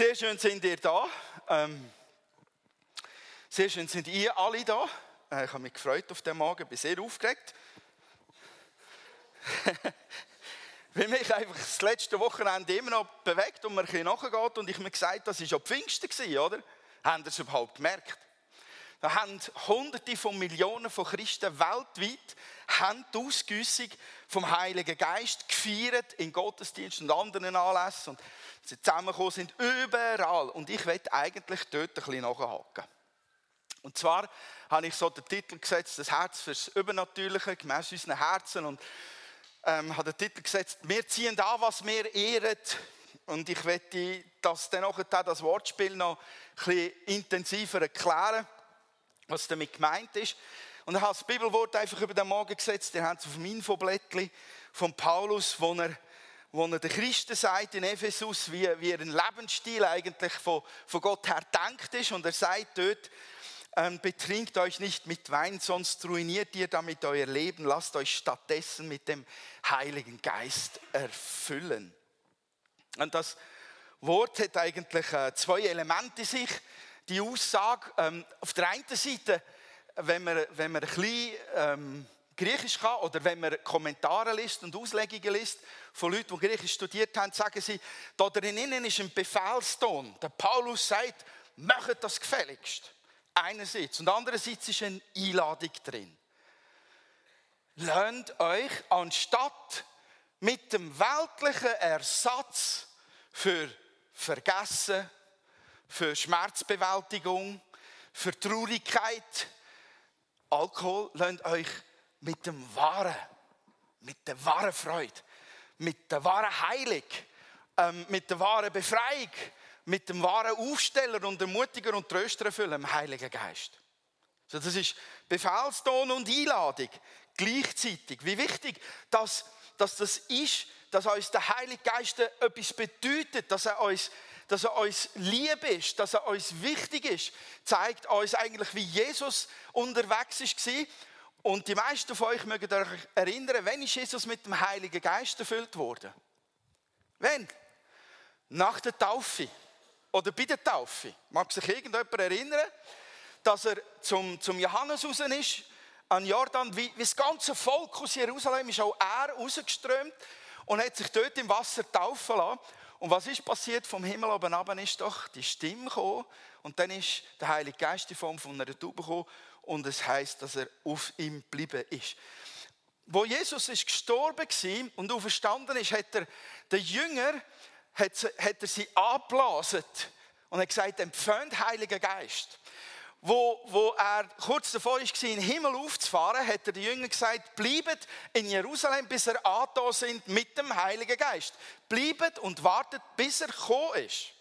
Sehr schön sind ihr da. Ähm, sehr schön sind ihr alle da. Äh, ich habe mich gefreut auf den Morgen, bin sehr aufgeregt. Weil mich einfach das letzte Wochenende immer noch bewegt und mir ein bisschen nachgeht und ich mir gesagt das war ja Pfingsten, oder? Haben ihr es überhaupt gemerkt? Da haben Hunderte von Millionen von Christen weltweit haben die Ausgüssung vom Heiligen Geist gefeiert in Gottesdiensten und anderen Anlässen. Und sie zusammengekommen sind überall. Und ich werde eigentlich dort ein bisschen nachhaken. Und zwar habe ich so den Titel gesetzt, das Herz fürs Übernatürliche, gemäß unseren Herzen. Und ähm, habe den Titel gesetzt, wir ziehen da, was wir ehren. Und ich werde das dann auch das Wortspiel noch ein bisschen intensiver erklären was damit gemeint ist. Und er hat das Bibelwort einfach über den Morgen gesetzt. Ihr habt es auf dem Infoblättchen von Paulus, wo er, wo er den Christen sagt in Ephesus, wie, wie ein Lebensstil eigentlich von, von Gott her denkt ist. Und er sagt dort, ähm, betrinkt euch nicht mit Wein, sonst ruiniert ihr damit euer Leben. Lasst euch stattdessen mit dem Heiligen Geist erfüllen. Und das Wort hat eigentlich äh, zwei Elemente in sich die Aussage, ähm, auf der einen Seite, wenn man, wenn man ein bisschen ähm, Griechisch kann oder wenn man Kommentare liest und Auslegungen liest von Leuten, die Griechisch studiert haben, sagen sie, da drinnen ist ein Befehlston. Der Paulus sagt, macht das gefälligst. Einerseits. Und andererseits ist eine Einladung drin. Lernt euch anstatt mit dem weltlichen Ersatz für Vergessen, für Schmerzbewältigung, für Traurigkeit. Alkohol lernt euch mit dem wahren, mit der wahren Freude, mit der wahren Heilung, ähm, mit der wahren Befreiung, mit dem wahren Aufsteller und Ermutiger und Tröster erfüllen, im Heiligen Geist. So, das ist Befehlston und Einladung gleichzeitig. Wie wichtig, dass, dass das ist, dass uns der Heilige Geist etwas bedeutet, dass er uns dass er uns lieb ist, dass er uns wichtig ist, zeigt uns eigentlich, wie Jesus unterwegs war. Und die meisten von euch mögen euch erinnern, wenn ist Jesus mit dem Heiligen Geist erfüllt worden? Wenn? Nach der Taufe. Oder bei der Taufe. Mag sich irgendjemand erinnern, dass er zum, zum Johannes raus ist, an Jordan, wie, wie das ganze Volk aus Jerusalem ist auch er rausgeströmt und hat sich dort im Wasser taufen lassen. Und was ist passiert? Vom Himmel oben ab, ist doch die Stimme gekommen. Und dann ist der Heilige Geist in Form von einer Taube gekommen. Und es heißt, dass er auf ihm geblieben ist. Wo Jesus ist gestorben war und auferstanden ist, hat er den Jünger hat, hat er sie abgeblasen und hat gesagt, empfängt Heiliger Geist wo, wo er kurz davor war, in den Himmel aufzufahren, hat er den Jüngern gesagt, bleibt in Jerusalem, bis er angetan sind mit dem Heiligen Geist. Bleibt und wartet, bis er gekommen ist.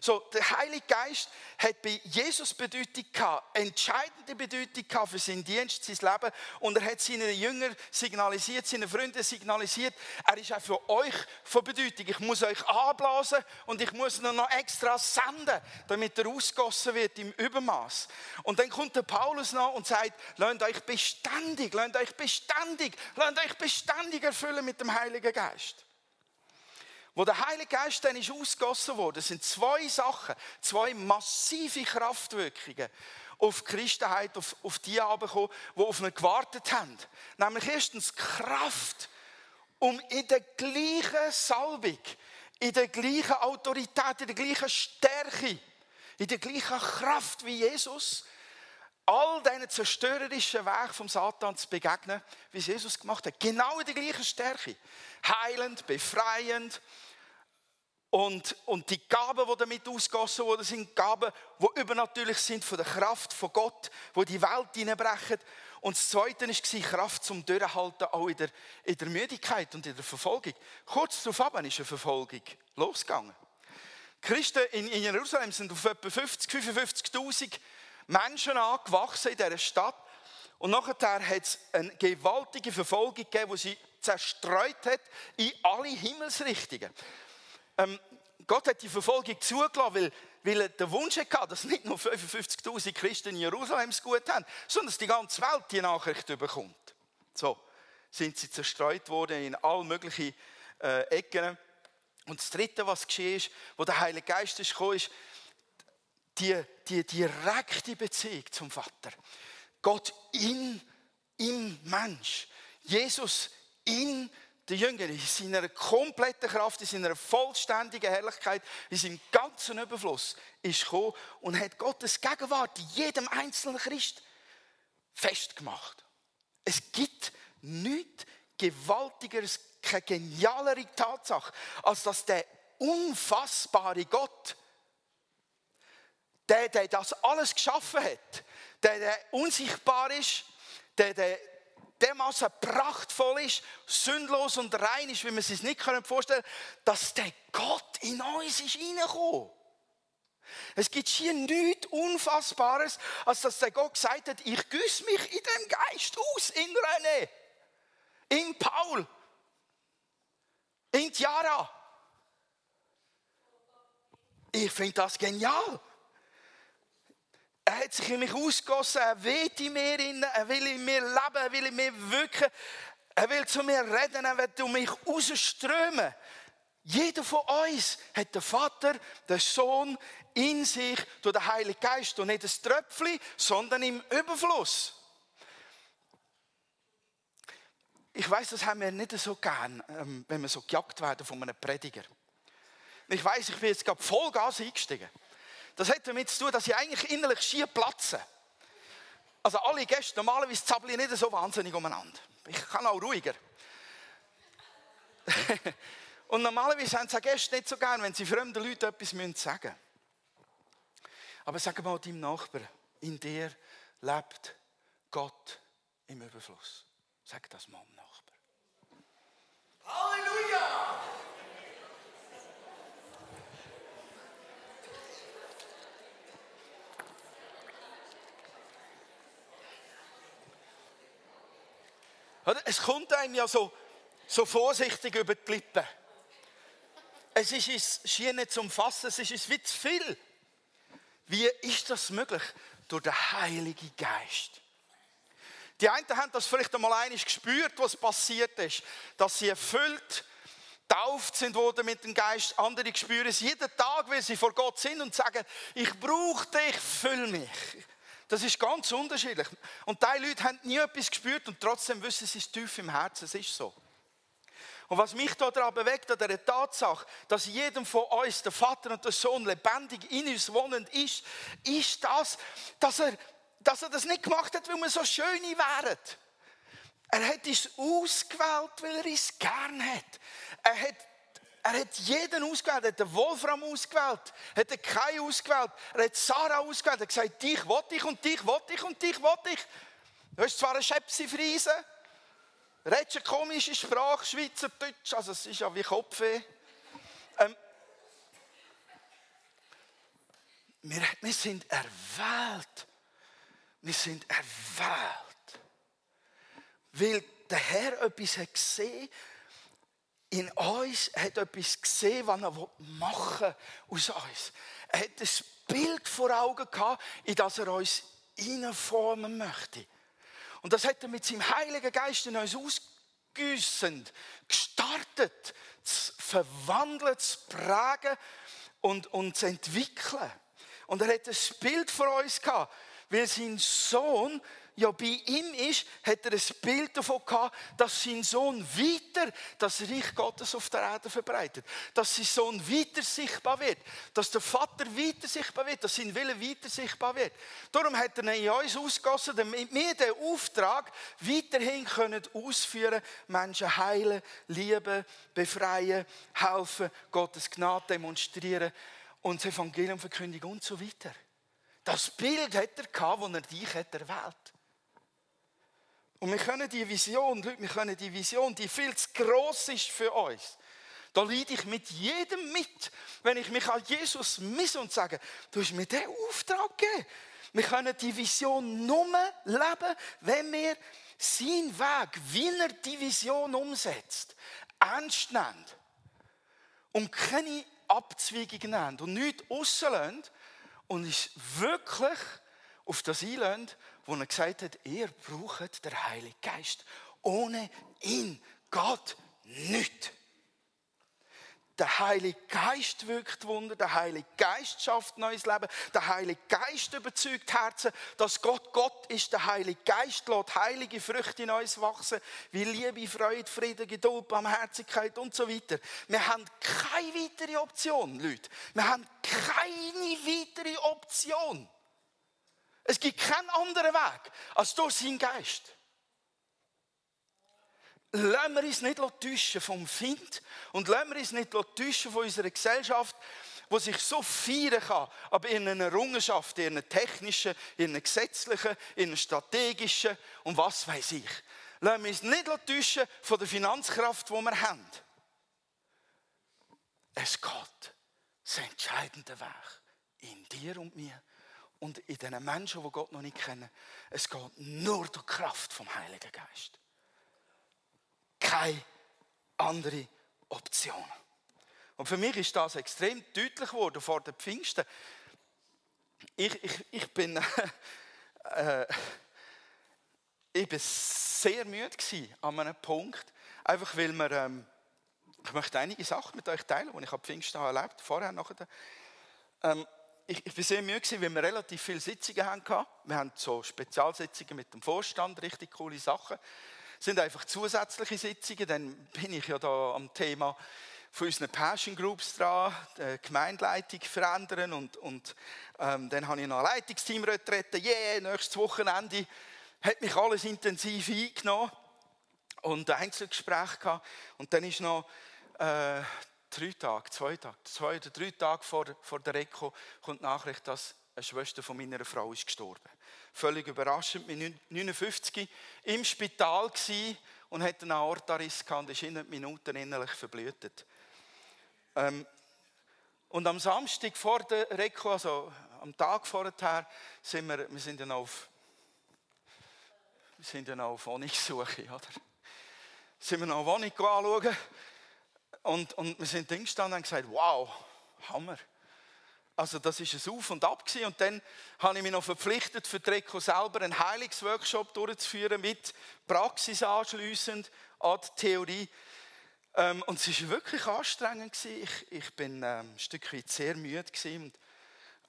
So, der Heilige Geist hat bei Jesus Bedeutung gehabt, entscheidende Bedeutung gehabt für seinen Dienst, sein Leben. Und er hat seinen Jüngern signalisiert, seinen Freunden signalisiert, er ist auch für euch von Bedeutung. Ich muss euch anblasen und ich muss ihn noch extra senden, damit er ausgossen wird im Übermaß. Und dann kommt der Paulus noch und sagt, lernt euch beständig, lernt euch beständig, lernt euch beständig erfüllen mit dem Heiligen Geist. Wo der Heilige Geist dann ist ausgossen wurde, sind zwei Sachen, zwei massive Kraftwirkungen auf die Christenheit, auf, auf die gekommen, die auf ihn gewartet haben. Nämlich erstens Kraft, um in der gleichen Salbung, in der gleichen Autorität, in der gleichen Stärke, in der gleichen Kraft wie Jesus, all diesen zerstörerischen Weg vom Satan zu begegnen, wie es Jesus gemacht hat. Genau in der gleichen Stärke. Heilend, befreiend, und, und die Gaben, die damit ausgossen wurden, sind Gaben, die übernatürlich sind von der Kraft von Gott, wo die Welt hineinbrechen. Und das Zweite war Kraft zum Durchhalten, auch in der, in der Müdigkeit und in der Verfolgung. Kurz darauf ist eine Verfolgung losgegangen. Christen in, in Jerusalem sind auf etwa 50, 55.000 Menschen angewachsen in dieser Stadt. Und nachher hat es eine gewaltige Verfolgung gegeben, die sie zerstreut hat in alle Himmelsrichtungen ähm, Gott hat die Verfolgung zugelassen, weil, weil er den Wunsch hatte, dass nicht nur 55.000 Christen in Jerusalem es gut haben, sondern dass die ganze Welt die Nachricht bekommt. So sind sie zerstreut worden in all möglichen äh, Ecken. Und das Dritte, was geschehen ist, wo der Heilige Geist ist gekommen, ist die, die direkte Beziehung zum Vater. Gott in, im Mensch. Jesus in der Jünger, in seiner kompletten Kraft, in seiner vollständigen Herrlichkeit, in seinem ganzen Überfluss ist gekommen und hat Gottes Gegenwart jedem einzelnen Christ festgemacht. Es gibt nichts Gewaltigeres, keine genialere Tatsache, als dass der unfassbare Gott, der, der das alles geschaffen hat, der, der unsichtbar ist, der, der dermaßen prachtvoll ist, sündlos und rein ist, wie man es sich nicht vorstellen können, dass der Gott in uns ist reingekommen. Es gibt hier nichts Unfassbares, als dass der Gott gesagt hat, ich güsse mich in dem Geist aus, in René, in Paul, in Tiara. Ich finde das genial. Er hat sich in mich ausgossen, er will in mir, er will in mir leben, er will in mir wirken, er will zu mir reden, er will um mich rausströmen. Jeder von uns hat den Vater, den Sohn in sich durch den Heiligen Geist und nicht ein Tröpfchen, sondern im Überfluss. Ich weiß, das haben wir nicht so gern, ähm, wenn wir so gejagt werden von einem Prediger. Ich weiß, ich bin jetzt gerade Vollgas eingestiegen. Das hat damit zu tun, dass ich eigentlich innerlich schier platze. Also alle Gäste, normalerweise zappeln ich nicht so wahnsinnig umeinander. Ich kann auch ruhiger. Und normalerweise haben sie Gäste nicht so gern, wenn sie fremden Leuten etwas sagen müssen. Aber sag mal deinem Nachbarn, in dir lebt Gott im Überfluss. Sag das mal dem Nachbar. Halleluja! Es kommt einem ja so, so vorsichtig über die Lippen. Es ist es schier nicht zum Fassen, es ist es wie zu viel. Wie ist das möglich? Durch den Heiligen Geist. Die einen haben das vielleicht einmal einig gespürt, was passiert ist, dass sie erfüllt, tauft sind worden mit dem Geist. Andere spüren es jeden Tag, weil sie vor Gott sind und sagen, ich brauche dich, füll mich. Das ist ganz unterschiedlich. Und die Leute haben nie etwas gespürt und trotzdem wissen sie es tief im Herzen. Es ist so. Und was mich daran bewegt, an der Tatsache, dass jedem von uns der Vater und der Sohn lebendig in uns wohnend ist, ist das, dass er, dass er das nicht gemacht hat, weil wir so schön wären. Er hat uns ausgewählt, weil er uns gern hat. Er hat er hat jeden ausgewählt. Er hat den Wolfram ausgewählt. Er hat den Kai ausgewählt. Er hat Sarah ausgewählt. Er hat gesagt, dich will ich und dich will ich und dich will ich. Du hast zwar eine Schäpsi-Friese, redest eine komische Sprache, Schweizerdeutsch, also es ist ja wie Kopfweh. Ähm, wir, wir sind erwählt. Wir sind erwählt. Weil der Herr etwas hat gesehen in uns hat etwas gesehen, was er machen will aus uns. Er hat ein Bild vor Augen gehabt, in das er uns hineinformen möchte. Und das hat er mit seinem Heiligen Geist in uns ausgüssend gestartet, zu verwandeln, zu prägen und, und zu entwickeln. Und er hat ein Bild vor uns gehabt, weil sein Sohn ja bei ihm ist, hat er ein Bild davon gehabt, dass sein Sohn weiter das Reich Gottes auf der Erde verbreitet. Dass sein Sohn weiter sichtbar wird. Dass der Vater weiter sichtbar wird. Dass sein Wille weiter sichtbar wird. Darum hat er ihn in uns ausgegossen, damit wir den Auftrag weiterhin können ausführen Menschen heilen, lieben, befreien, helfen, Gottes Gnade demonstrieren und das Evangelium verkündigen und so weiter. Das Bild hat er gehabt, das er dich hat erwählt. Und wir können die Vision, Leute, wir können die Vision, die viel zu gross ist für uns, da leide ich mit jedem mit, wenn ich mich an Jesus misse und sage, du hast mir diesen Auftrag gegeben. Wir können die Vision nur leben, wenn wir seinen Weg, wie er die Vision umsetzt, ernst nehmen und keine Abzweigungen nehmen und nichts rauslassen und uns wirklich auf das einlassen, wo er gesagt hat, ihr braucht den Heiligen Geist. Ohne ihn Gott nicht. Der Heilige Geist wirkt Wunder, der Heilige Geist schafft neues Leben, der Heilige Geist überzeugt Herzen, dass Gott Gott ist. Der Heilige Geist lässt heilige Früchte in uns wachsen, wie Liebe, Freude, Frieden, Geduld, Barmherzigkeit und so weiter. Wir haben keine weitere Option, Leute. Wir haben keine weitere Option. Es gibt keinen anderen Weg als durch seinen Geist. Lassen wir uns nicht täuschen vom Find und lassen wir uns nicht täuschen von unserer Gesellschaft, die sich so feiern kann, aber in einer Errungenschaft, in einer technischen, in einer gesetzlichen, in einer strategischen und was weiß ich. Lassen wir uns nicht täuschen von der Finanzkraft, die wir haben. Es geht das entscheidende Weg in dir und mir und in den Menschen, die Gott noch nicht kennen. Es geht nur durch die Kraft vom Heiligen Geist keine andere Option. Und für mich ist das extrem deutlich geworden vor den Pfingsten. Ich, ich, ich bin, äh, ich bin sehr müde an einem Punkt, einfach weil wir, ähm, ich möchte einige Sachen mit euch teilen, die ich am Pfingsten habe erlebt, vorher, nachher. Ähm, ich, bin sehr müde weil wir relativ viele Sitzungen hatten. Wir haben so Spezialsitzungen mit dem Vorstand, richtig coole Sachen sind einfach zusätzliche Sitzungen. Dann bin ich ja da am Thema von unseren Passion Groups dran, die Gemeindeleitung verändern und, und ähm, dann habe ich noch ein Leitungsteam retreten. Yeah, nächstes Wochenende hat mich alles intensiv eingenommen und ein Einzelgespräch gehabt. Und dann ist noch äh, drei Tage, zwei Tage, zwei oder drei Tage vor, vor der Reko kommt die Nachricht, dass eine Schwester von meiner Frau ist gestorben völlig überraschend, mit 59 im Spital gsi und hatte einen Aortariss gehabt und ist in Minuten innerlich verblühtet. Ähm, und am Samstag vor der Reko, also am Tag vorher, sind wir, wir sind dann auf, wir sind dann auf Wohnungssuche, oder? Sind wir noch Wohnung anschauen und, und wir sind dann gestanden und gesagt, wow, Hammer. Also das ist ein Auf und Ab gewesen. und dann habe ich mich noch verpflichtet, für Treko selber einen Heilungsworkshop durchzuführen mit Praxis anschliessend an die Theorie. Ähm, und es war wirklich anstrengend gewesen. Ich, ich bin ähm, ein Stück weit sehr müde gewesen und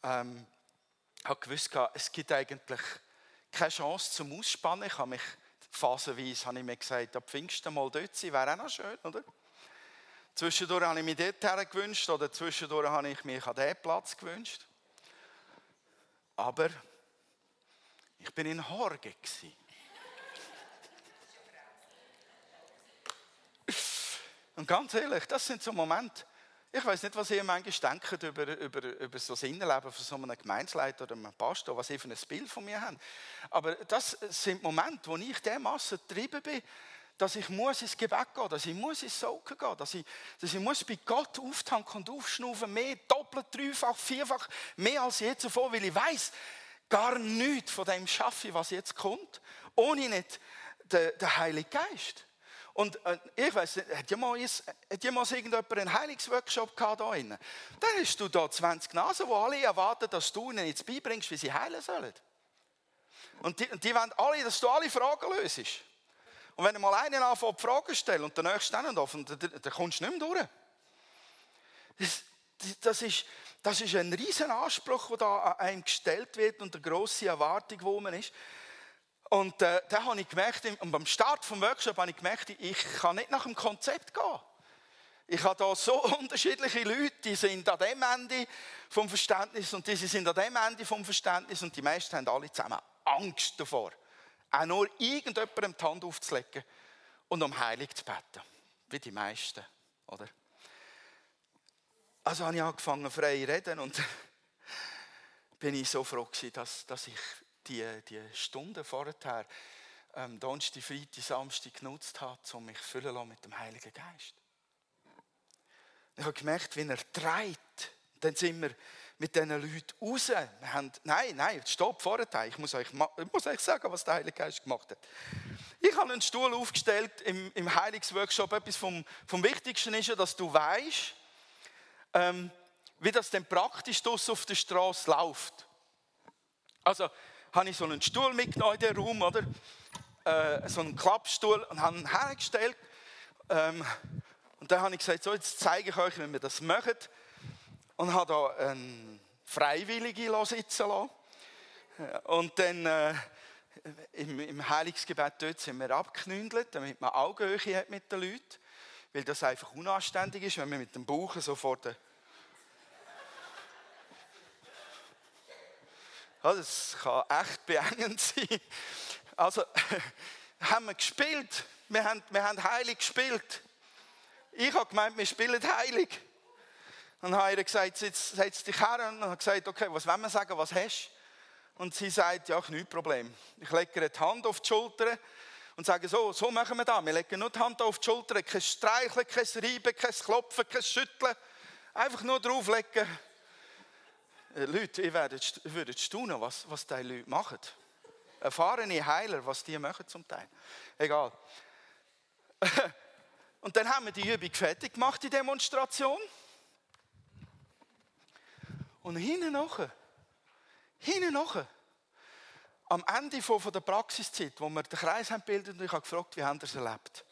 ähm, habe gewusst, es gibt eigentlich keine Chance zum Ausspannen. Ich habe mich phasenweise, habe ich mir gesagt, ab Pfingsten mal dort sein, wäre auch noch schön, oder? Zwischendurch habe ich mich dort gewünscht oder zwischendurch habe ich mich an diesen Platz gewünscht. Aber ich bin in Horge. Und ganz ehrlich, das sind so Momente, ich weiß nicht, was ihr manchmal denkt über, über, über so das Innenleben von so einem Gemeindeleiter oder einem Pastor, was ihr für ein Bild von mir habt. Aber das sind Momente, wo ich dermaßen getrieben bin, dass ich muss ins Gebet gehen, dass ich muss ins Socken gehen, dass ich, dass ich muss bei Gott auftanken und aufschnaufen, mehr, doppelt, dreifach, vierfach, mehr als je zuvor, weil ich weiß, gar nichts von dem schaffe, was jetzt kommt, ohne nicht den, den Heiligen Geist. Und äh, ich weiß hat jemals, hat jemals irgendjemand einen Heilungsworkshop gehabt da innen? Dann hast du da 20 Nasen, die alle erwarten, dass du ihnen jetzt beibringst, wie sie heilen sollen. Und die, die wollen alle, dass du alle Fragen löst. Und wenn du mal einen anfängt, Fragen stellen und der nächste dann auf, dann, dann kommst du nicht mehr durch. Das, das, ist, das ist ein riesen Anspruch, der da an einem gestellt wird und eine grosse Erwartung, wo man ist. Und äh, da habe ich gemerkt, und beim Start des Workshops habe ich gemerkt, ich kann nicht nach dem Konzept gehen. Ich habe da so unterschiedliche Leute, die sind an dem Ende vom Verständnis und diese sind an dem Ende vom Verständnis und die meisten haben alle zusammen Angst davor auch nur irgendjemandem die Hand aufzulegen und um Heilig zu beten. Wie die meisten, oder? Also habe ich angefangen frei zu reden und bin ich so froh gewesen, dass, dass ich die, die Stunden vorher, ähm, Donnerstag, Freitag, Samstag genutzt habe, um mich füllen mit dem Heiligen Geist. Ich habe gemerkt, wie er treibt. Dann sind wir mit diesen Leuten raus. Wir haben, nein, nein, stopp vorher. Ich muss, euch, ich muss euch sagen, was der Heilige Geist gemacht hat. Ich habe einen Stuhl aufgestellt im, im Heilungsworkshop. Etwas vom, vom Wichtigsten ist ja, dass du weißt, ähm, wie das denn praktisch auf der Straße läuft. Also habe ich so einen Stuhl mitgenommen in den Raum, oder? Äh, so einen Klappstuhl und habe ihn hergestellt. Ähm, Und dann habe ich gesagt, so, jetzt zeige ich euch, wie wir das machen. Und habe da einen Freiwillige sitzen lassen. Und dann äh, im, im Heilungsgebet dort sind wir abgeknündelt, damit man Augenhöhe hat mit den Leuten. Weil das einfach unanständig ist, wenn man mit dem Bauch so vor der das kann echt beengend sein. Also, haben wir gespielt. Wir haben, wir haben heilig gespielt. Ich habe gemeint, wir spielen heilig. Und dann habe ich gesagt, setz, setz dich her. Und habe gesagt, okay, was wollen wir sagen, was hast du? Und sie sagt, ja, kein Problem. Ich lege ihr die Hand auf die Schulter und sage, so, so machen wir das. Wir legen nur die Hand auf die Schulter, kein Streicheln, kein Reiben, kein Klopfen, kein Schütteln. Einfach nur drauflegen. Äh, Leute, ihr werdet, würdet staunen, was, was diese Leute machen. Erfahrene Heiler, was die machen zum Teil. Egal. Und dann haben wir die Übung fertig gemacht, die Demonstration. Und hinten nachher, hinten nachher, am Ende von, der Praxiszeit, wo wir den Kreis haben gebildet und ich habe gefragt, wie haben ihr es erlebt,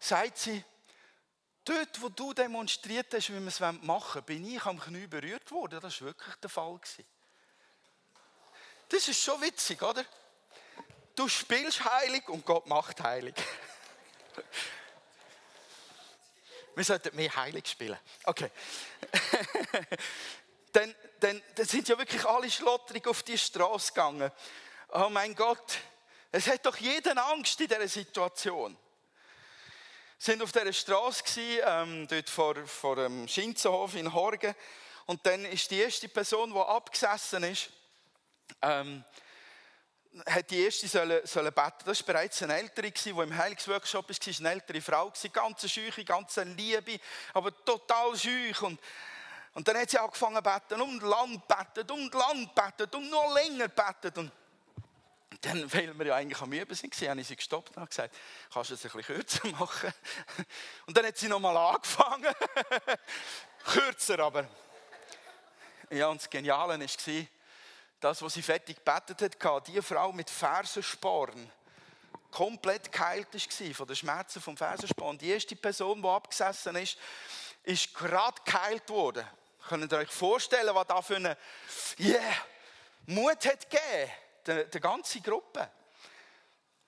sagt sie, dort, wo du demonstriert hast, wie wir es machen wollen, bin ich am Knie berührt worden. Das war wirklich der Fall. Das ist schon witzig, oder? Du spielst heilig und Gott macht heilig. Wir sollten mehr heilig spielen. Okay. dann, dann, dann sind ja wirklich alle schlotterig auf die Straße gegangen. Oh mein Gott, es hat doch jeden Angst in dieser Situation. Wir sind auf dieser Straße, ähm, dort vor, vor dem Schinzenhof in Horgen. Und dann ist die erste Person, die abgesessen ist, ähm, hat die erste sollen, sollen beten. Das war bereits eine ältere, die im Heilungsworkshop war, eine ältere Frau, ganz schüch, ganz Liebe, aber total. Und, und dann hat sie angefangen zu beten und lang betet und lang betet und noch länger betet. Und dann, weil wir ja eigentlich am Üben sind, habe ich sie gestoppt und gesagt, kannst du es ein bisschen kürzer machen? Und dann hat sie nochmal angefangen. kürzer aber. Ja, und das Geniale war, das, was sie fertig gebetet hat, die Frau mit Fersensporen, komplett geheilt war von den Schmerzen vom Fersensporn. Die erste Person, die abgesessen ist, ist gerade geheilt worden. Könnt ihr euch vorstellen, was da für eine yeah, Mut hat gegeben, der, der ganzen Gruppe.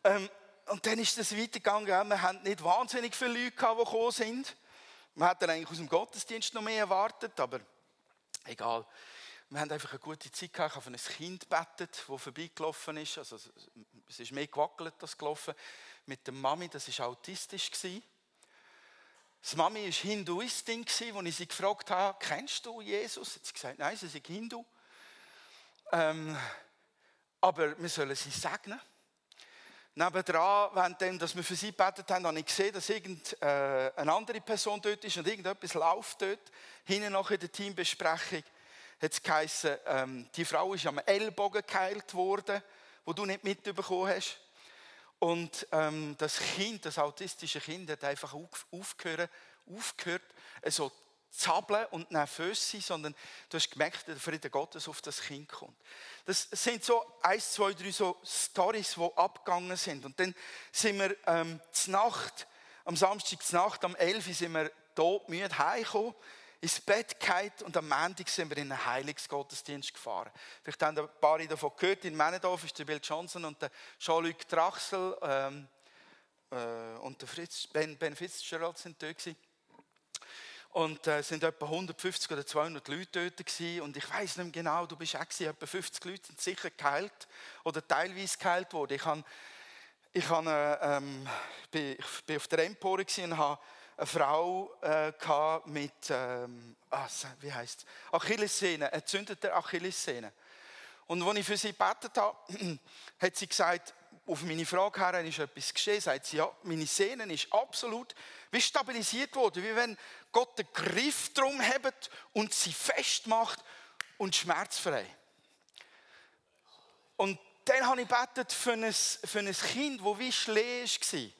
Ähm, und dann ist es weitergegangen. Wir hatten nicht wahnsinnig viele Leute, die gekommen sind. Wir hätten eigentlich aus dem Gottesdienst noch mehr erwartet, aber egal. Wir haben einfach eine gute Zeit gehabt. Ich habe ein Kind gebetet, das vorbeigelaufen ist. Also, es ist mehr gewackelt als gelaufen. Mit der Mami, das war autistisch. Das Mami war Hinduistin, wo ich sie gefragt habe, kennst du Jesus? Hat sie gesagt, nein, sie ist Hindu. Ähm, aber wir sollen sie segnen. Nebendran, während wir für sie gebetet haben, habe ich gesehen, dass irgendeine äh, andere Person dort ist und irgendetwas läuft dort. Hinten noch in der Teambesprechung hat es geheißen, ähm, die Frau ist am Ellbogen geheilt worden, wo du nicht mitbekommen hast. Und ähm, das Kind, das autistische Kind, hat einfach auf, aufgehört, aufgehört so zappeln und nervös sein, sondern du hast gemerkt, der Friede Gottes auf das Kind kommt. Das sind so eins, zwei, drei so Stories, die abgegangen sind. Und dann sind wir ähm, Nacht, am Samstag Nacht, am 11 Uhr sind wir todmüde heimgekommen ins Bett gehalten und am Montag sind wir in einen Heilungsgottesdienst gefahren. Vielleicht haben ein paar davon gehört, in Männendorf ist der Bill Johnson und der Jean-Luc Drachsel ähm, äh, und der Fritz, ben, ben Fitzgerald sind dort gewesen. Und es äh, sind etwa 150 oder 200 Leute dort gewesen. Und ich weiß nicht mehr genau, du bist auch gewesen, etwa 50 Leute sind sicher geheilt oder teilweise geheilt worden. Ich, hab, ich, hab, äh, ähm, bin, ich bin auf der Empore und habe eine Frau äh, mit, ähm, ah, wie heißt Achillessehne, entzündete Achillessehne. Und als ich für sie gebetet habe, hat sie gesagt, auf meine Frage her, ist etwas geschehen, sagt sie, ja, meine Sehne ist absolut wie stabilisiert worden, wie wenn Gott den Griff drum hat und sie festmacht und schmerzfrei. Und dann habe ich gebetet für ein, für ein Kind, das wie Schlee war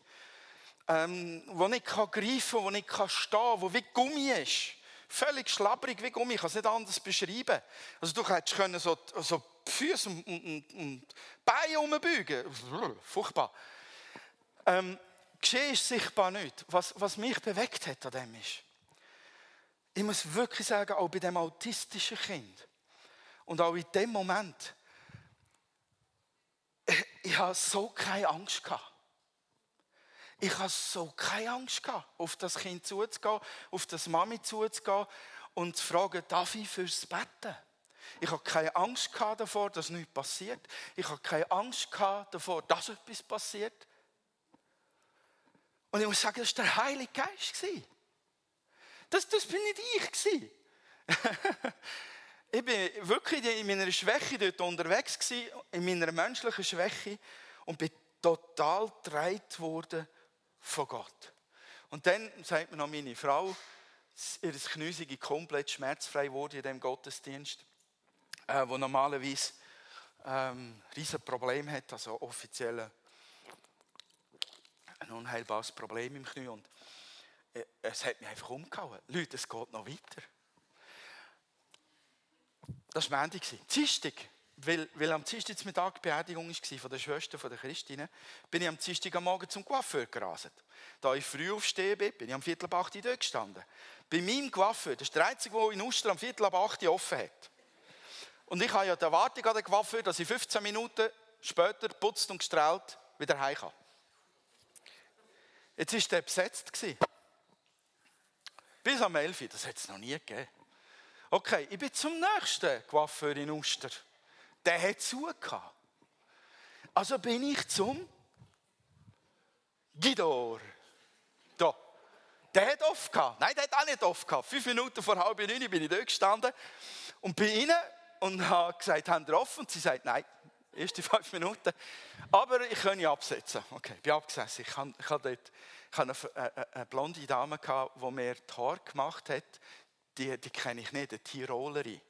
ähm, wo nicht kann greifen, wo nicht kann stehen, wo wie Gummi ist. Völlig schlabberig wie Gummi, ich kann es nicht anders beschreiben. Also du hättest können so, so die Füße und, und, und Beine umbeugen. Furchtbar. Ähm, Geschehen ist sichtbar nicht. Was, was mich bewegt hat an dem ist, ich muss wirklich sagen, auch bei dem autistischen Kind und auch in dem Moment, ich, ich habe so keine Angst gehabt. Ich habe so keine Angst gehabt, auf das Kind zuzugehen, auf das Mami zuzugehen und zu fragen, darf ich fürs Betten? Ich habe keine Angst gehabt davor, dass nichts passiert. Ich habe keine Angst gehabt davor, dass etwas passiert. Und ich muss sagen, das war der Heilige Geist. Das, das bin nicht ich. ich bin wirklich in meiner Schwäche dort unterwegs, in meiner menschlichen Schwäche und bin total getragen worden von Gott. Und dann sagt mir noch meine Frau, ihr Knie komplett schmerzfrei wurde in diesem Gottesdienst, äh, wo normalerweise ähm, riesen Problem hat, also offiziell ein unheilbares Problem im Knie. Und äh, es hat mich einfach umgehauen. Leute, es geht noch weiter. Das war Montag. Dienstag, weil, weil am Dienstag Mittag die Beerdigung war von der Schwester von der Christine, bin ich am Dienstag am Morgen zum Coiffeur gerastet. Da ich früh aufstehen bin, bin ich am Viertel ab 8 Uhr dort gestanden. Bei meinem Coiffeur, das ist der einzige, der in Uster am Viertel ab 8 Uhr offen hat. Und ich habe ja die Erwartung an den Coiffeur, dass ich 15 Minuten später putzt und gestrahlt wieder heim kann. Jetzt war der besetzt. Bis am 11 Uhr, das hat es noch nie gegeben. Okay, ich bin zum nächsten Coiffeur in Uster. Der hat zugehört. Also bin ich zum Gidor. Da. Der hat oft gehabt. Nein, der hat auch nicht oft gehabt. Fünf Minuten vor halb neun bin ich dort gestanden und bin rein und habe gesagt, haben wir offen? Und sie sagt, nein, erste fünf Minuten. Aber ich kann nicht absetzen. Okay, ich bin abgesessen. Ich hatte, ich hatte dort ich hatte eine, eine, blonde Dame, gehabt, die mir die Haare gemacht hat. Die, die kenne ich nicht, eine Tirolerin.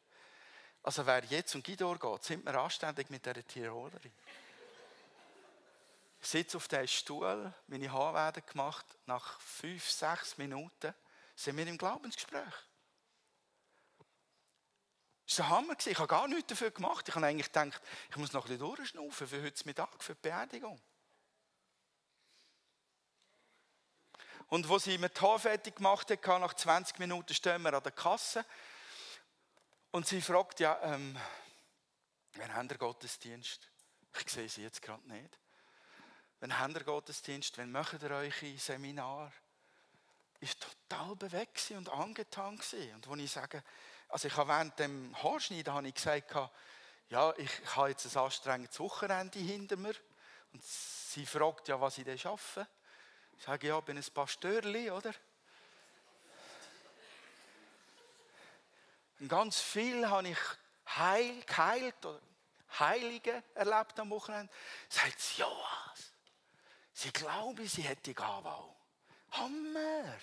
Also wer jetzt zum Guido geht, sind wir anständig mit dieser Tirolerin. Ich sitze auf diesem Stuhl, meine Haare werden gemacht. Nach fünf, sechs Minuten sind wir im Glaubensgespräch. Das war der Hammer. Ich habe gar nichts dafür gemacht. Ich habe eigentlich gedacht, ich muss noch ein bisschen durchschnaufen für heute Mittag, für die Beerdigung. Und wo sie mir die Haare fertig gemacht hat, nach 20 Minuten stehen wir an der Kasse. Und sie fragt, ja, ähm, wann haben der Gottesdienst? Ich sehe sie jetzt gerade nicht. Wann haben der Gottesdienst? Wann macht ihr euch ein Seminar? Ist total bewegt und angetan. Und wo ich sage, also ich habe während dem Haarschneiden habe ich gesagt, ja, ich habe jetzt ein anstrengendes Wochenende hinter mir. Und sie fragt ja, was ich denn arbeite. Ich sage, ja, ich bin ein Pastörli, oder? Und ganz viel habe ich heil, geheilt oder Heilige erlebt am Wochenende. Sagt sie, ja was? Sie glauben, sie hätte Gabe Hammer!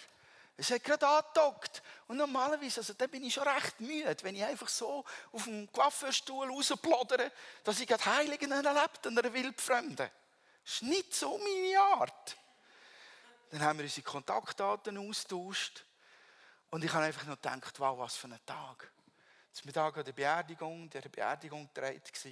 Es hat gerade angedockt. Und normalerweise, also da bin ich schon recht müde, wenn ich einfach so auf dem Coiffeurstuhl rausplodere, dass ich gerade Heiligen erlebt an einer Wildfremden. Das ist nicht so meine Art. Dann haben wir unsere Kontaktdaten austauscht. Und ich habe einfach nur gedacht, wow, was für ein Tag. Zum Mittag an der Beerdigung, der Beerdigung gedreht war.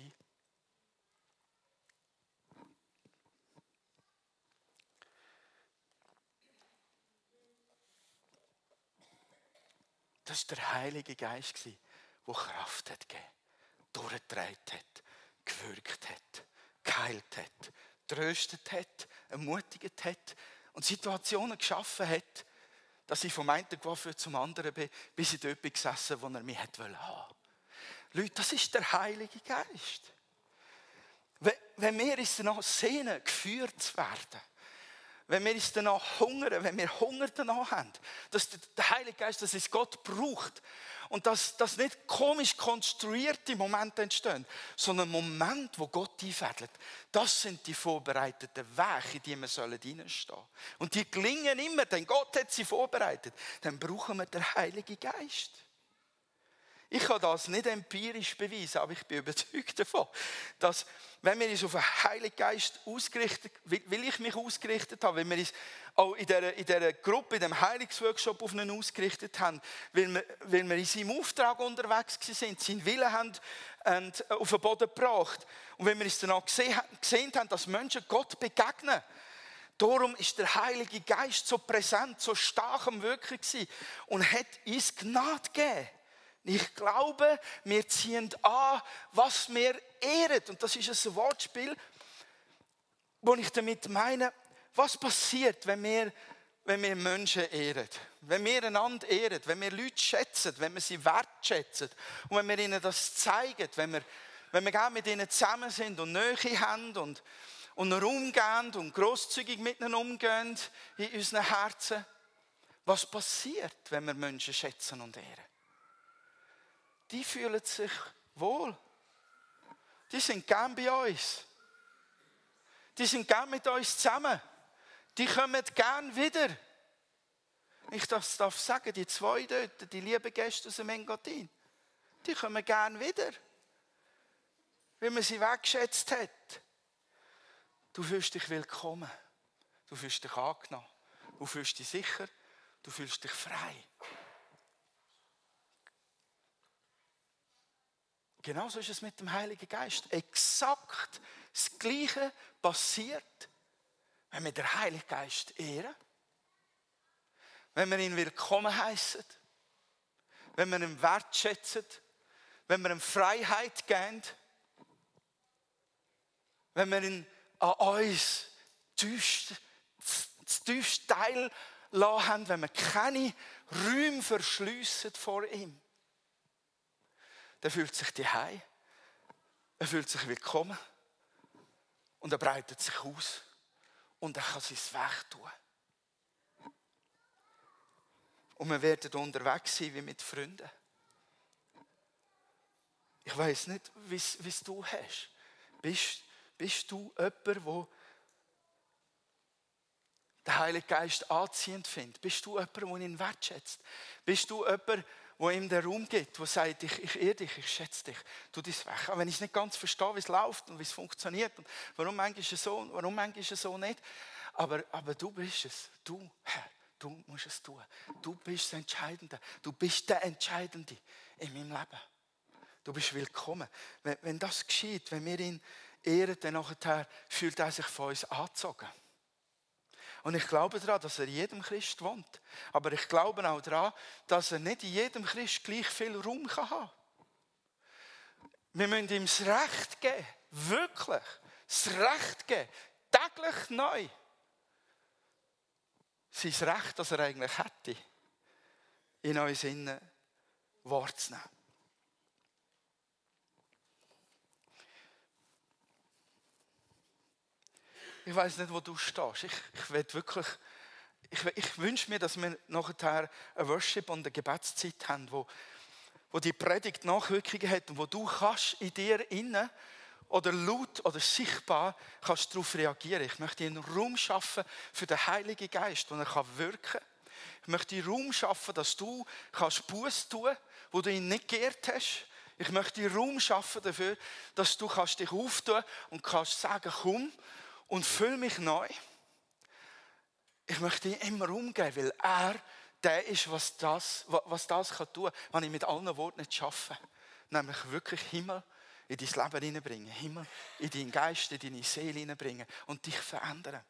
Das war der Heilige Geist, der Kraft hat gegeben, durchgetragen hat, gewirkt hat, geheilt hat, tröstet hat, ermutigt hat und Situationen geschaffen hat, dass ich vom einen Coiffeur zum anderen bin, bis ich dort bin gesessen, wo er mich haben Leute, das ist der Heilige Geist. Wenn wir uns danach sehnen, geführt zu werden, wenn wir uns danach hungern, wenn wir Hunger danach haben, dass der Heilige Geist, dass es Gott braucht und dass, dass nicht komisch konstruierte Momente entstehen, sondern Momente, wo Gott einfädelt. Das sind die vorbereiteten Wege, in die wir sollen. Und die gelingen immer, denn Gott hat sie vorbereitet. Dann brauchen wir den Heiligen Geist. Ich kann das nicht empirisch beweisen, aber ich bin überzeugt davon, dass wenn wir uns auf den Heiligen Geist ausgerichtet, will ich mich ausgerichtet haben, wenn wir uns auch in dieser, in dieser Gruppe, in dem Heilungsworkshop auf ihn ausgerichtet haben, weil wir, weil wir in seinem Auftrag unterwegs sind, seinen Willen haben und auf den Boden gebracht. Und wenn wir uns danach gesehen, gesehen haben, dass Menschen Gott begegnen, Darum ist der Heilige Geist so präsent, so stark am Wirken gewesen und hat uns Gnade gegeben. Ich glaube, wir ziehen an, was wir ehren. Und das ist ein Wortspiel, wo ich damit meine, was passiert, wenn wir, wenn wir Menschen ehren? Wenn wir einander ehren, wenn wir Leute schätzen, wenn wir sie wertschätzen und wenn wir ihnen das zeigen, wenn wir, wenn wir mit ihnen zusammen sind und Nähe haben und, und umgehen und großzügig mit ihnen umgehen in unseren Herzen. Was passiert, wenn wir Menschen schätzen und ehren? Die fühlen sich wohl. Die sind gern bei uns. Die sind gern mit uns zusammen. Die kommen gern wieder. Ich das darf sagen, die zwei dort, die lieben Gäste aus dem Engadin, die kommen gern wieder. Weil man sie weggeschätzt hat. Du fühlst dich willkommen. Du fühlst dich angenommen. Du fühlst dich sicher. Du fühlst dich frei. Genauso ist es mit dem Heiligen Geist. Exakt das Gleiche passiert, wenn wir den Heiligen Geist ehren, wenn wir ihn willkommen heißen, wenn wir ihn wertschätzen, wenn wir ihm Freiheit geben, wenn wir ihn an uns das tiefste Teil haben, wenn wir keine Räume verschliessen vor ihm der fühlt sich die Hei. Er fühlt sich willkommen. Und er breitet sich aus. Und er kann sein Weg tun. Und wir werden unterwegs sein wie mit Freunden. Ich weiß nicht, wie es du hast. Bist, bist du jemand, der den Heiligen Geist anziehend findet? Bist du jemand, der ihn wertschätzt? Bist du jemand, wo ihm der Raum gibt, wo sagt, ich, ich ehre dich, ich schätze dich, tu das weg. Auch wenn ich es nicht ganz verstehe, wie es läuft und wie es funktioniert und warum manchmal so, warum manchmal so nicht. Aber, aber du bist es, du, Herr, du musst es tun. Du bist das Entscheidende, du bist der Entscheidende in meinem Leben. Du bist willkommen. Wenn, wenn das geschieht, wenn wir ihn ehren, dann nachher fühlt er sich von uns angezogen. Und ich glaube daran, dass er in jedem Christ wohnt. Aber ich glaube auch daran, dass er nicht in jedem Christ gleich viel Raum haben kann. Wir müssen ihm das Recht geben. Wirklich. Das Recht geben. Täglich neu. Sein Recht, das er eigentlich hätte, in uns innen wahrzunehmen. Ich weiß nicht, wo du stehst. Ich, ich wirklich, ich, ich wünsche mir, dass wir nachher eine Worship und eine Gebetszeit haben, wo, wo die Predigt Nachwirkungen hat und wo du kannst in dir innen oder laut oder sichtbar kannst darauf reagieren. Ich möchte einen Raum schaffen für den Heiligen Geist, wo er kann wirken. Ich möchte einen Raum schaffen, dass du kannst Buß tun, wo du ihn nicht geehrt hast. Ich möchte einen Raum schaffen dafür, dass du kannst dich auftun und kannst sagen, komm und fühle mich neu. Ich möchte ihn immer umgehen, weil er der ist, was das, was das kann tun kann, was ich mit allen Worten nicht schaffe. Nämlich wirklich Himmel in dein Leben hineinbringen, Himmel in deinen Geist, in deine Seele hineinbringen und dich verändern.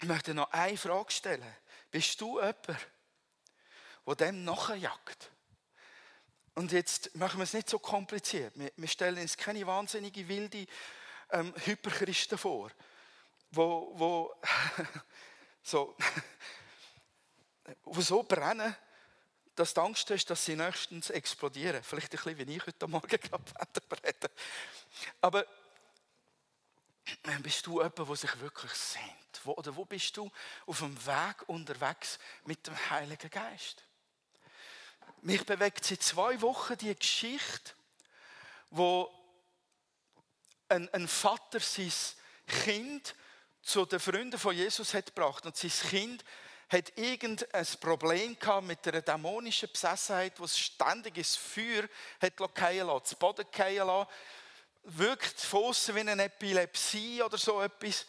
Ich möchte noch eine Frage stellen. Bist du jemand, der dem nachjagt? Und jetzt machen wir es nicht so kompliziert. Wir stellen uns keine wahnsinnige wilde ähm, Hyperchristen vor, wo, wo, so, wo so brennen, dass du Angst hast, dass sie nächstens explodieren. Vielleicht ein bisschen wie ich heute Morgen gerade reden. Aber bist du jemand, der sich wirklich sehnt? Wo, oder wo bist du auf dem Weg unterwegs mit dem Heiligen Geist? Mich bewegt seit zwei Wochen die Geschichte, wo ein, ein Vater sein Kind zu den Freunden von Jesus hat gebracht und sein Kind hat irgendein Problem gehabt mit einer dämonischen Besessenheit, wo es ständig ins Feuer hat fallen lassen, zu Boden fallen lassen. Wirkt von wie eine Epilepsie oder so etwas.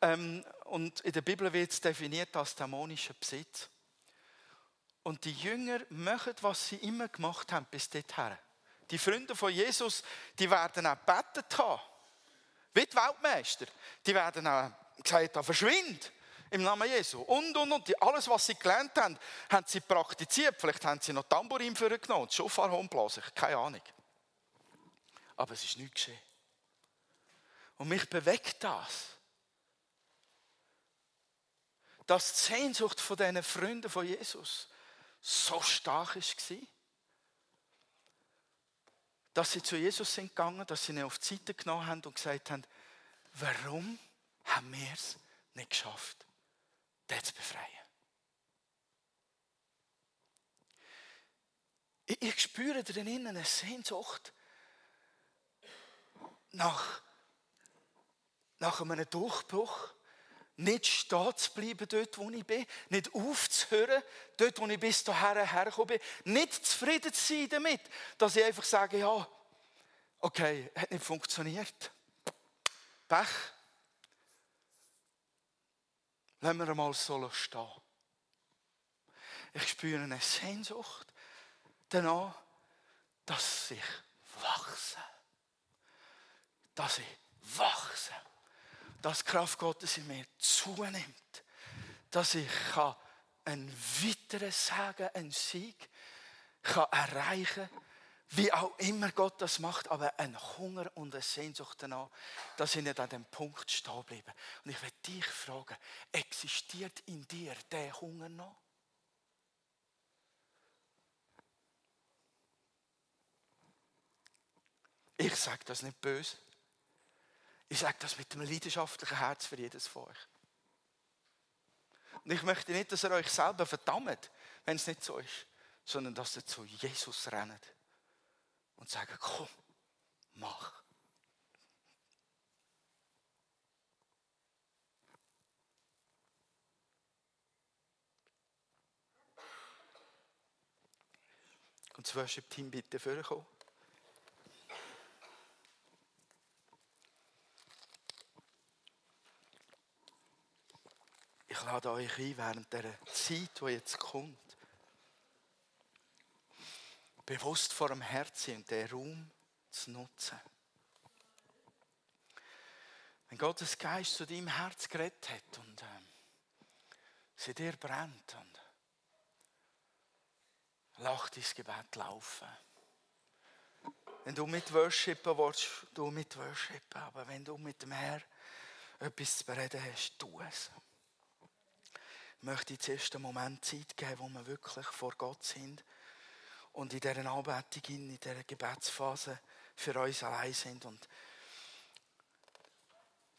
Ähm, und in der Bibel wird es definiert als dämonischer Besitz. Und die Jünger machen, was sie immer gemacht haben bis dorthin die Freunde von Jesus, die werden auch gebetet haben. Wie die Weltmeister. Die werden auch gesagt hat, verschwind im Namen Jesu. Und, und, und. Alles, was sie gelernt haben, haben sie praktiziert. Vielleicht haben sie noch Tambourin für genommen, Schofar blasen, keine Ahnung. Aber es ist nichts geschehen. Und mich bewegt das. Dass die Sehnsucht von diesen Freunden von Jesus so stark war, dass sie zu Jesus sind gegangen, dass sie ihn auf die Seite genommen haben und gesagt haben, warum haben wir es nicht geschafft, den zu befreien? Ich, ich spüre drinnen eine Sehnsucht nach, nach einem Durchbruch, nicht stehen zu bleiben dort, wo ich bin, nicht aufzuhören, dort, wo ich bis dahin hergekommen bin, nicht zufrieden zu sein damit, dass ich einfach sage, ja, okay, hat nicht funktioniert. Pech. Lassen wir einmal so stehen. Ich spüre eine Sehnsucht danach, dass ich wachse. Dass ich wachse dass die Kraft Gottes in mir zunimmt, dass ich einen weiteren Sagen, einen Sieg kann erreichen kann, wie auch immer Gott das macht, aber ein Hunger und eine Sehnsucht danach, dass ich nicht an dem Punkt stehen bleibe. Und ich will dich fragen, existiert in dir der Hunger noch? Ich sage das nicht böse. Ich sage das mit einem leidenschaftlichen Herz für jedes von euch. Und ich möchte nicht, dass ihr euch selber verdammt, wenn es nicht so ist, sondern dass ihr zu Jesus rennt und sagt, komm, mach. Und das Worship-Team bitte vorkommen. Ich lade euch ein, während der Zeit, die jetzt kommt, bewusst vor dem Herzen und den Raum zu nutzen. Wenn Gottes Geist zu deinem Herz geredet hat und ähm, sie dir brennt und lach dein Gebet laufen. Wenn du mit worshipen willst, du mit worshipen. Aber wenn du mit dem Herrn etwas zu bereden hast, tu es möchte ich zuerst einen Moment Zeit geben, wo wir wirklich vor Gott sind und in dieser Anbetung, in dieser Gebetsphase für uns allein sind. Und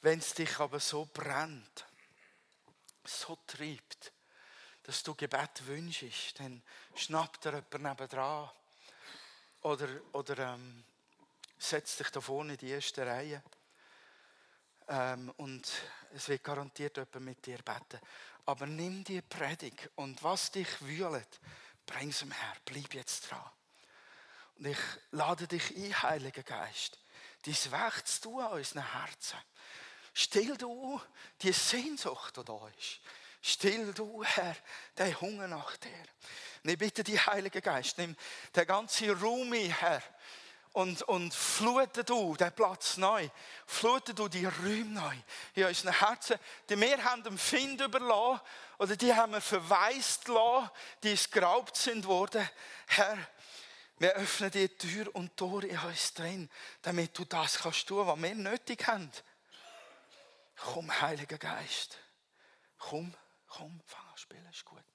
wenn es dich aber so brennt, so treibt, dass du Gebet wünschst, dann schnappt dir jemand nebenan oder, oder ähm, setz dich da vorne in die erste Reihe. Ähm, und es wird garantiert jemand mit dir beten. Aber nimm die Predigt und was dich wühlt, bring es ihm her. Bleib jetzt dran. Und ich lade dich ein, Heiliger Geist, Werk zu tun an unseren Herzen. Still du die Sehnsucht, die da ist. Still du, Herr, den Hunger nach dir. Und ich bitte dich, Heiliger Geist, nimm den ganzen Raum ein, Herr, und, und flute du den Platz neu. Flute du die Räume neu in unseren Herzen. Die wir haben dem Find überlassen oder die haben wir verwaist lassen, die es geraubt sind worden. Herr, wir öffnen die Tür und Tor in uns drin, damit du das kannst tun, was wir nötig haben. Komm, Heiliger Geist. Komm, komm, fang an spielen, ist gut.